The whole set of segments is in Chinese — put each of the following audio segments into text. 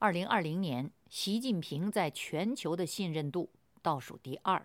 二零二零年，习近平在全球的信任度倒数第二，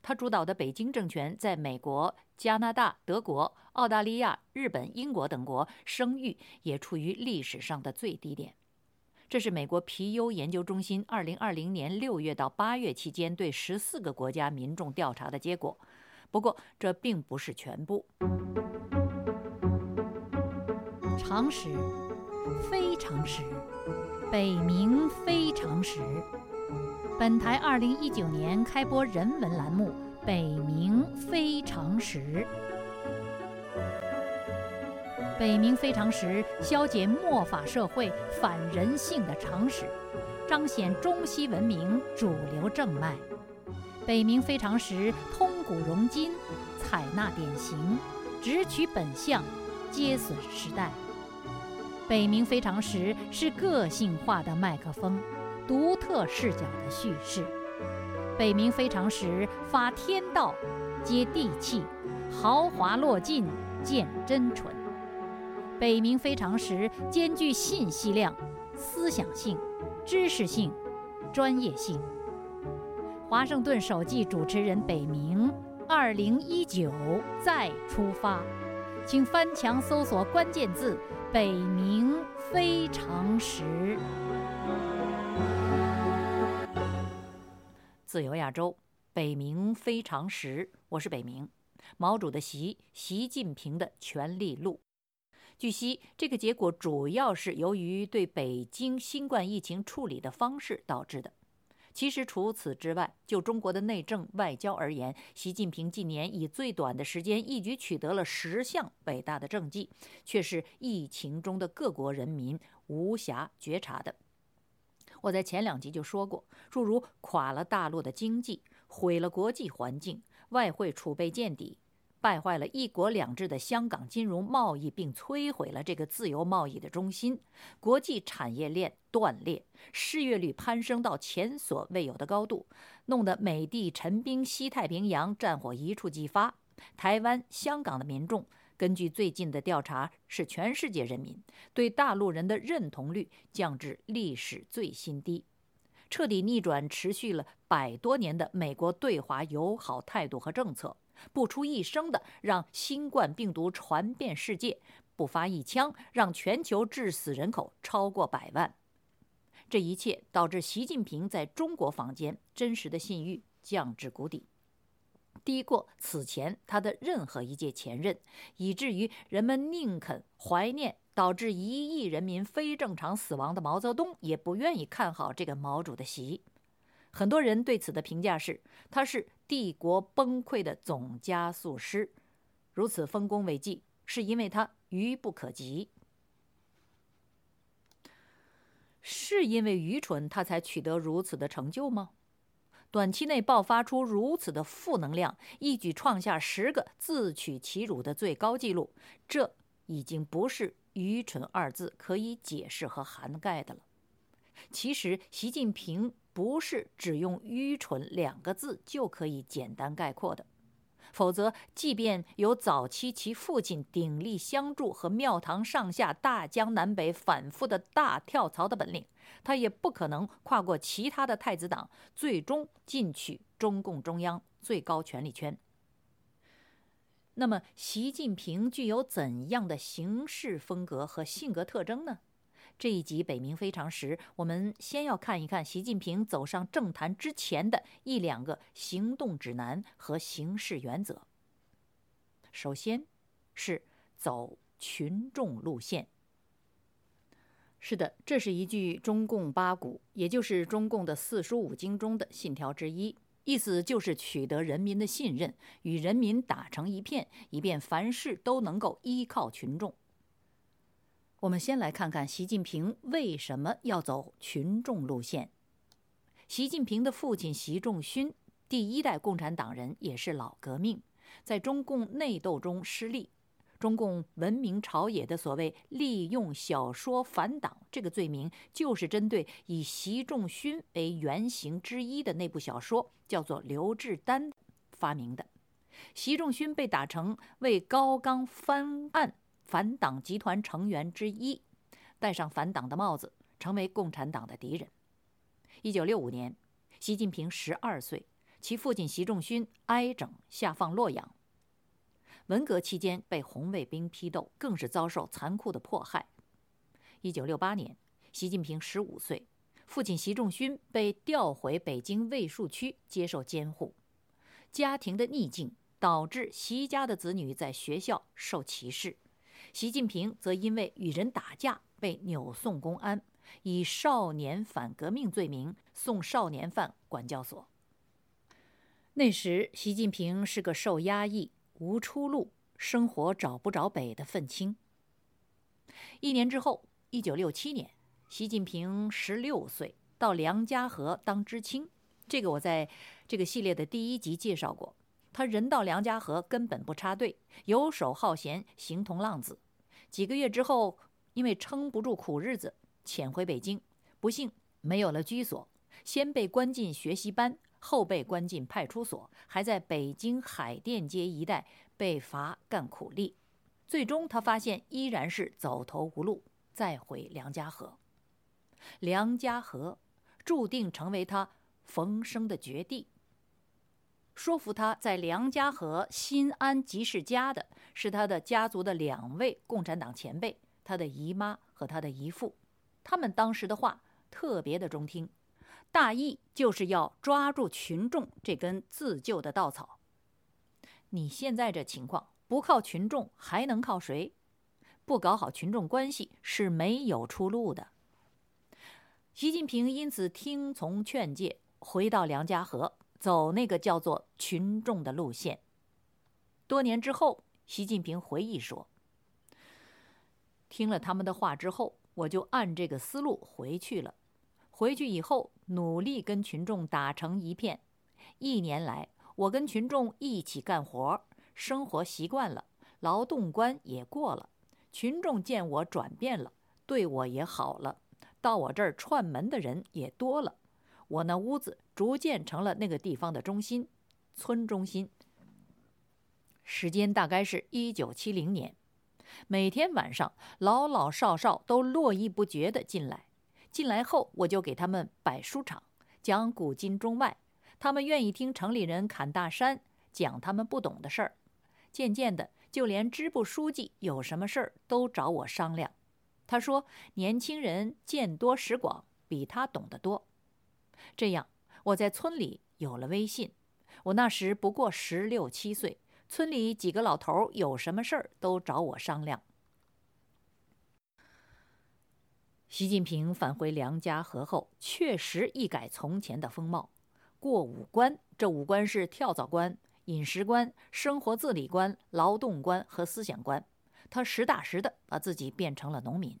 他主导的北京政权在美国、加拿大、德国、澳大利亚、日本、英国等国声誉也处于历史上的最低点。这是美国皮尤研究中心二零二零年六月到八月期间对十四个国家民众调查的结果。不过，这并不是全部。常识，非常识，北冥非常识。本台二零一九年开播人文栏目《北冥非常识》。北冥非常识，消解末法社会反人性的常识，彰显中西文明主流正脉。北冥非常识，通古融今，采纳典型，直取本相，接损时代。北冥非常时是个性化的麦克风，独特视角的叙事。北冥非常时发天道，接地气，豪华落尽见真纯。北冥非常时兼具信息量、思想性、知识性、专业性。华盛顿首季主持人北冥，二零一九再出发，请翻墙搜索关键字。北冥非常时，自由亚洲，北冥非常时，我是北冥。毛主的习，习近平的权力路。据悉，这个结果主要是由于对北京新冠疫情处理的方式导致的。其实除此之外，就中国的内政外交而言，习近平近年以最短的时间一举取得了十项伟大的政绩，却是疫情中的各国人民无暇觉察的。我在前两集就说过，诸如垮了大陆的经济、毁了国际环境、外汇储备见底。败坏了一国两制的香港金融贸易，并摧毁了这个自由贸易的中心，国际产业链断裂，失业率攀升到前所未有的高度，弄得美帝陈兵西太平洋战火一触即发。台湾、香港的民众，根据最近的调查，是全世界人民对大陆人的认同率降至历史最新低，彻底逆转持续了百多年的美国对华友好态度和政策。不出一声的让新冠病毒传遍世界，不发一枪让全球致死人口超过百万。这一切导致习近平在中国坊间真实的信誉降至谷底，低过此前他的任何一届前任，以至于人们宁肯怀念导致一亿人民非正常死亡的毛泽东，也不愿意看好这个毛主的习。很多人对此的评价是，他是帝国崩溃的总加速师，如此丰功伟绩，是因为他愚不可及。是因为愚蠢，他才取得如此的成就吗？短期内爆发出如此的负能量，一举创下十个自取其辱的最高纪录，这已经不是“愚蠢”二字可以解释和涵盖的了。其实，习近平。不是只用“愚蠢”两个字就可以简单概括的，否则，即便有早期其父亲鼎力相助和庙堂上下大江南北反复的大跳槽的本领，他也不可能跨过其他的太子党，最终进取中共中央最高权力圈。那么，习近平具有怎样的行事风格和性格特征呢？这一集《北冥非常时》，我们先要看一看习近平走上政坛之前的一两个行动指南和行事原则。首先，是走群众路线。是的，这是一句中共八股，也就是中共的四书五经中的信条之一，意思就是取得人民的信任，与人民打成一片，以便凡事都能够依靠群众。我们先来看看习近平为什么要走群众路线。习近平的父亲习仲勋，第一代共产党人，也是老革命，在中共内斗中失利。中共闻名朝野的所谓“利用小说反党”这个罪名，就是针对以习仲勋为原型之一的那部小说，叫做刘志丹发明的。习仲勋被打成为高岗翻案。反党集团成员之一，戴上反党的帽子，成为共产党的敌人。一九六五年，习近平十二岁，其父亲习仲勋挨整下放洛阳。文革期间被红卫兵批斗，更是遭受残酷的迫害。一九六八年，习近平十五岁，父亲习仲勋被调回北京卫戍区接受监护。家庭的逆境导致习家的子女在学校受歧视，习近平则因为与人打架被扭送公安，以少年反革命罪名送少年犯管教所。那时，习近平是个受压抑。无出路，生活找不着北的愤青。一年之后，一九六七年，习近平十六岁，到梁家河当知青。这个我在这个系列的第一集介绍过。他人到梁家河根本不插队，游手好闲，形同浪子。几个月之后，因为撑不住苦日子，潜回北京，不幸没有了居所，先被关进学习班。后被关进派出所，还在北京海淀街一带被罚干苦力，最终他发现依然是走投无路，再回梁家河。梁家河注定成为他逢生的绝地。说服他在梁家河新安集市家的是他的家族的两位共产党前辈，他的姨妈和他的姨父，他们当时的话特别的中听。大意就是要抓住群众这根自救的稻草。你现在这情况，不靠群众还能靠谁？不搞好群众关系是没有出路的。习近平因此听从劝诫，回到梁家河，走那个叫做群众的路线。多年之后，习近平回忆说：“听了他们的话之后，我就按这个思路回去了。”回去以后，努力跟群众打成一片。一年来，我跟群众一起干活，生活习惯了，劳动关也过了。群众见我转变了，对我也好了，到我这儿串门的人也多了。我那屋子逐渐成了那个地方的中心，村中心。时间大概是一九七零年，每天晚上，老老少少都络绎不绝地进来。进来后，我就给他们摆书场，讲古今中外。他们愿意听城里人侃大山，讲他们不懂的事儿。渐渐的，就连支部书记有什么事儿都找我商量。他说：“年轻人见多识广，比他懂得多。”这样，我在村里有了威信。我那时不过十六七岁，村里几个老头有什么事儿都找我商量。习近平返回梁家河后，确实一改从前的风貌。过五关，这五关是跳蚤关、饮食关、生活自理关、劳动关和思想关。他实打实的把自己变成了农民。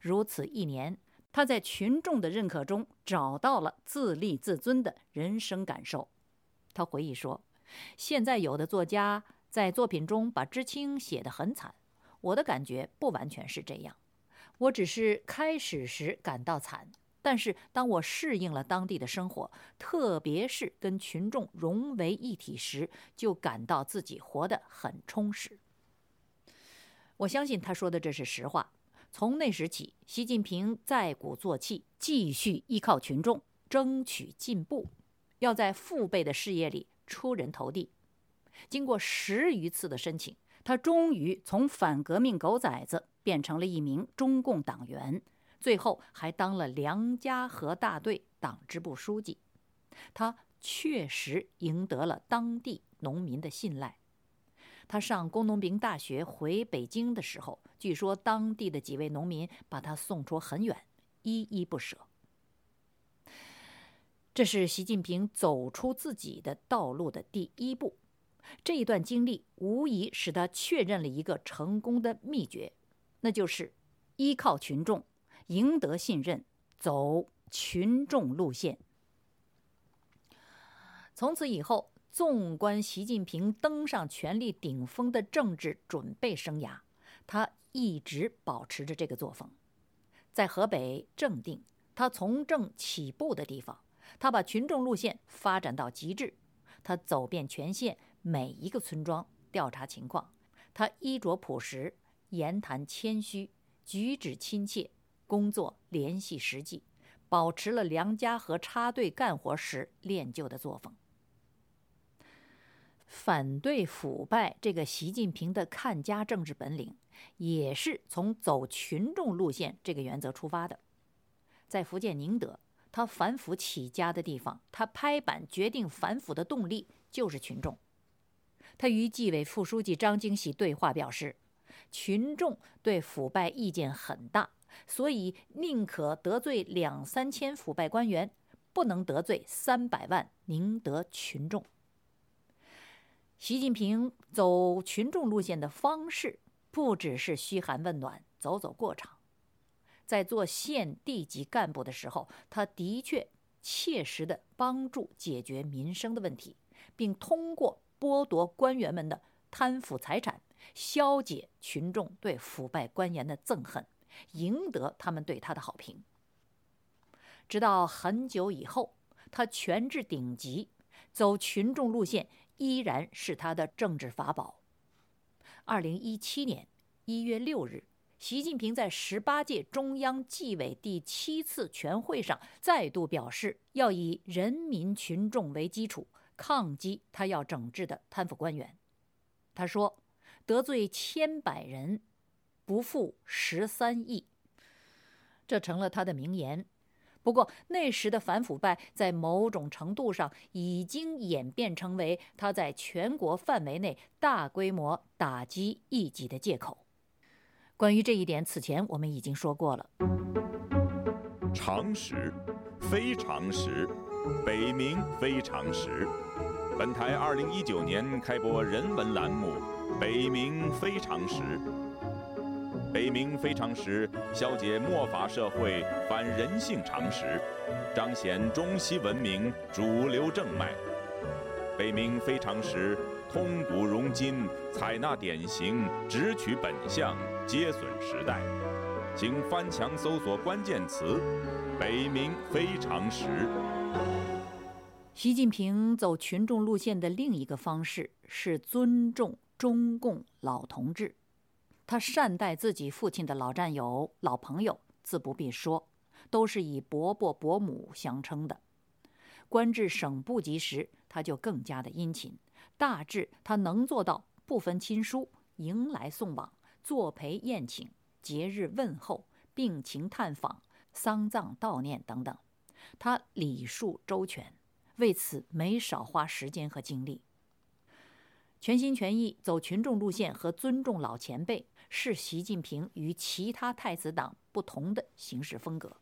如此一年，他在群众的认可中找到了自立自尊的人生感受。他回忆说：“现在有的作家在作品中把知青写得很惨，我的感觉不完全是这样。”我只是开始时感到惨，但是当我适应了当地的生活，特别是跟群众融为一体时，就感到自己活得很充实。我相信他说的这是实话。从那时起，习近平在鼓作气，继续依靠群众争取进步，要在父辈的事业里出人头地。经过十余次的申请，他终于从反革命狗崽子。变成了一名中共党员，最后还当了梁家河大队党支部书记。他确实赢得了当地农民的信赖。他上工农兵大学回北京的时候，据说当地的几位农民把他送出很远，依依不舍。这是习近平走出自己的道路的第一步。这一段经历无疑使他确认了一个成功的秘诀。那就是依靠群众，赢得信任，走群众路线。从此以后，纵观习近平登上权力顶峰的政治准备生涯，他一直保持着这个作风。在河北正定，他从政起步的地方，他把群众路线发展到极致。他走遍全县每一个村庄调查情况，他衣着朴实。言谈谦虚，举止亲切，工作联系实际，保持了梁家河插队干活时练就的作风。反对腐败这个习近平的看家政治本领，也是从走群众路线这个原则出发的。在福建宁德，他反腐起家的地方，他拍板决定反腐的动力就是群众。他与纪委副书记张经喜对话表示，群众对腐败意见很大，所以宁可得罪两三千腐败官员，不能得罪三百万宁德群众。习近平走群众路线的方式，不只是嘘寒问暖、走走过场。在做县地级干部的时候，他的确切实的帮助解决民生的问题，并通过剥夺官员们的贪腐财产，消解群众对腐败官员的憎恨，赢得他们对他的好评。直到很久以后，他权至顶级，走群众路线。依然是他的政治法宝。二零一七年一月六日，习近平在十八届中央纪委第七次全会上再度表示，要以人民群众为基础，抗击他要整治的贪腐官员。他说：“得罪千百人，不负十三亿。”这成了他的名言。不过，那时的反腐败在某种程度上已经演变成为他在全国范围内大规模打击异己的借口。关于这一点，此前我们已经说过了。常识，非常识，北冥非常识。本台二零一九年开播人文栏目《北冥非常识》。北冥非常识，消解末法社会反人性常识，彰显中西文明主流正脉。北冥非常识，通古融今，采纳典型，直取本相，皆损时代。请翻墙搜索关键词“北冥非常识”。习近平走群众路线的另一个方式是尊重中共老同志。他善待自己父亲的老战友、老朋友，自不必说，都是以伯伯、伯母相称的。官至省部级时，他就更加的殷勤。大致他能做到不分亲疏，迎来送往，作陪宴请，节日问候，病情探访，丧葬悼念等等，他礼数周全，为此没少花时间和精力。全心全意走群众路线和尊重老前辈。是习近平与其他太子党不同的行事风格。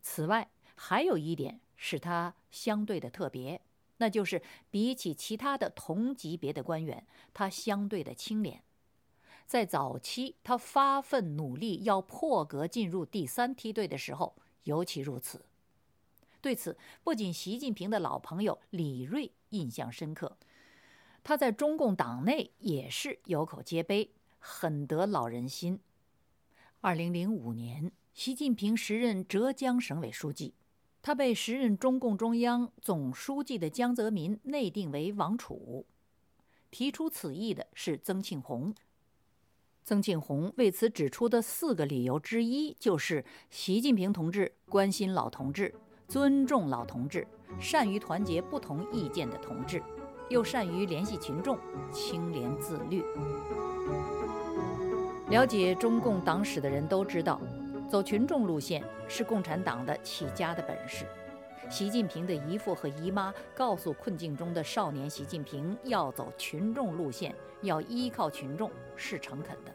此外，还有一点使他相对的特别，那就是比起其他的同级别的官员，他相对的清廉。在早期，他发奋努力要破格进入第三梯队的时候，尤其如此。对此，不仅习近平的老朋友李锐印象深刻，他在中共党内也是有口皆碑。很得老人心。二零零五年，习近平时任浙江省委书记，他被时任中共中央总书记的江泽民内定为王储。提出此意的是曾庆红。曾庆红为此指出的四个理由之一，就是习近平同志关心老同志，尊重老同志，善于团结不同意见的同志，又善于联系群众，清廉自律。了解中共党史的人都知道，走群众路线是共产党的起家的本事。习近平的姨父和姨妈告诉困境中的少年习近平，要走群众路线，要依靠群众，是诚恳的。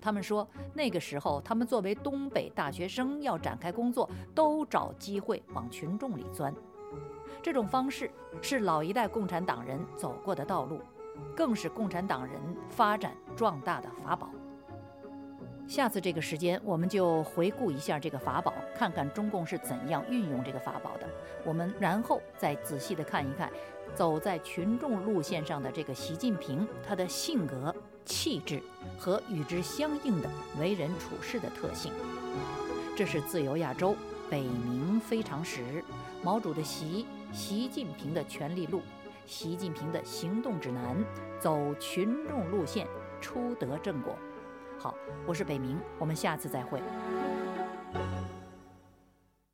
他们说，那个时候他们作为东北大学生要展开工作，都找机会往群众里钻。这种方式是老一代共产党人走过的道路，更是共产党人发展壮大的法宝。下次这个时间，我们就回顾一下这个法宝，看看中共是怎样运用这个法宝的。我们然后再仔细的看一看，走在群众路线上的这个习近平，他的性格、气质和与之相应的为人处事的特性。这是自由亚洲北冥非常时，毛主的习，习近平的权力路，习近平的行动指南，走群众路线，出得正果。好，我是北明，我们下次再会。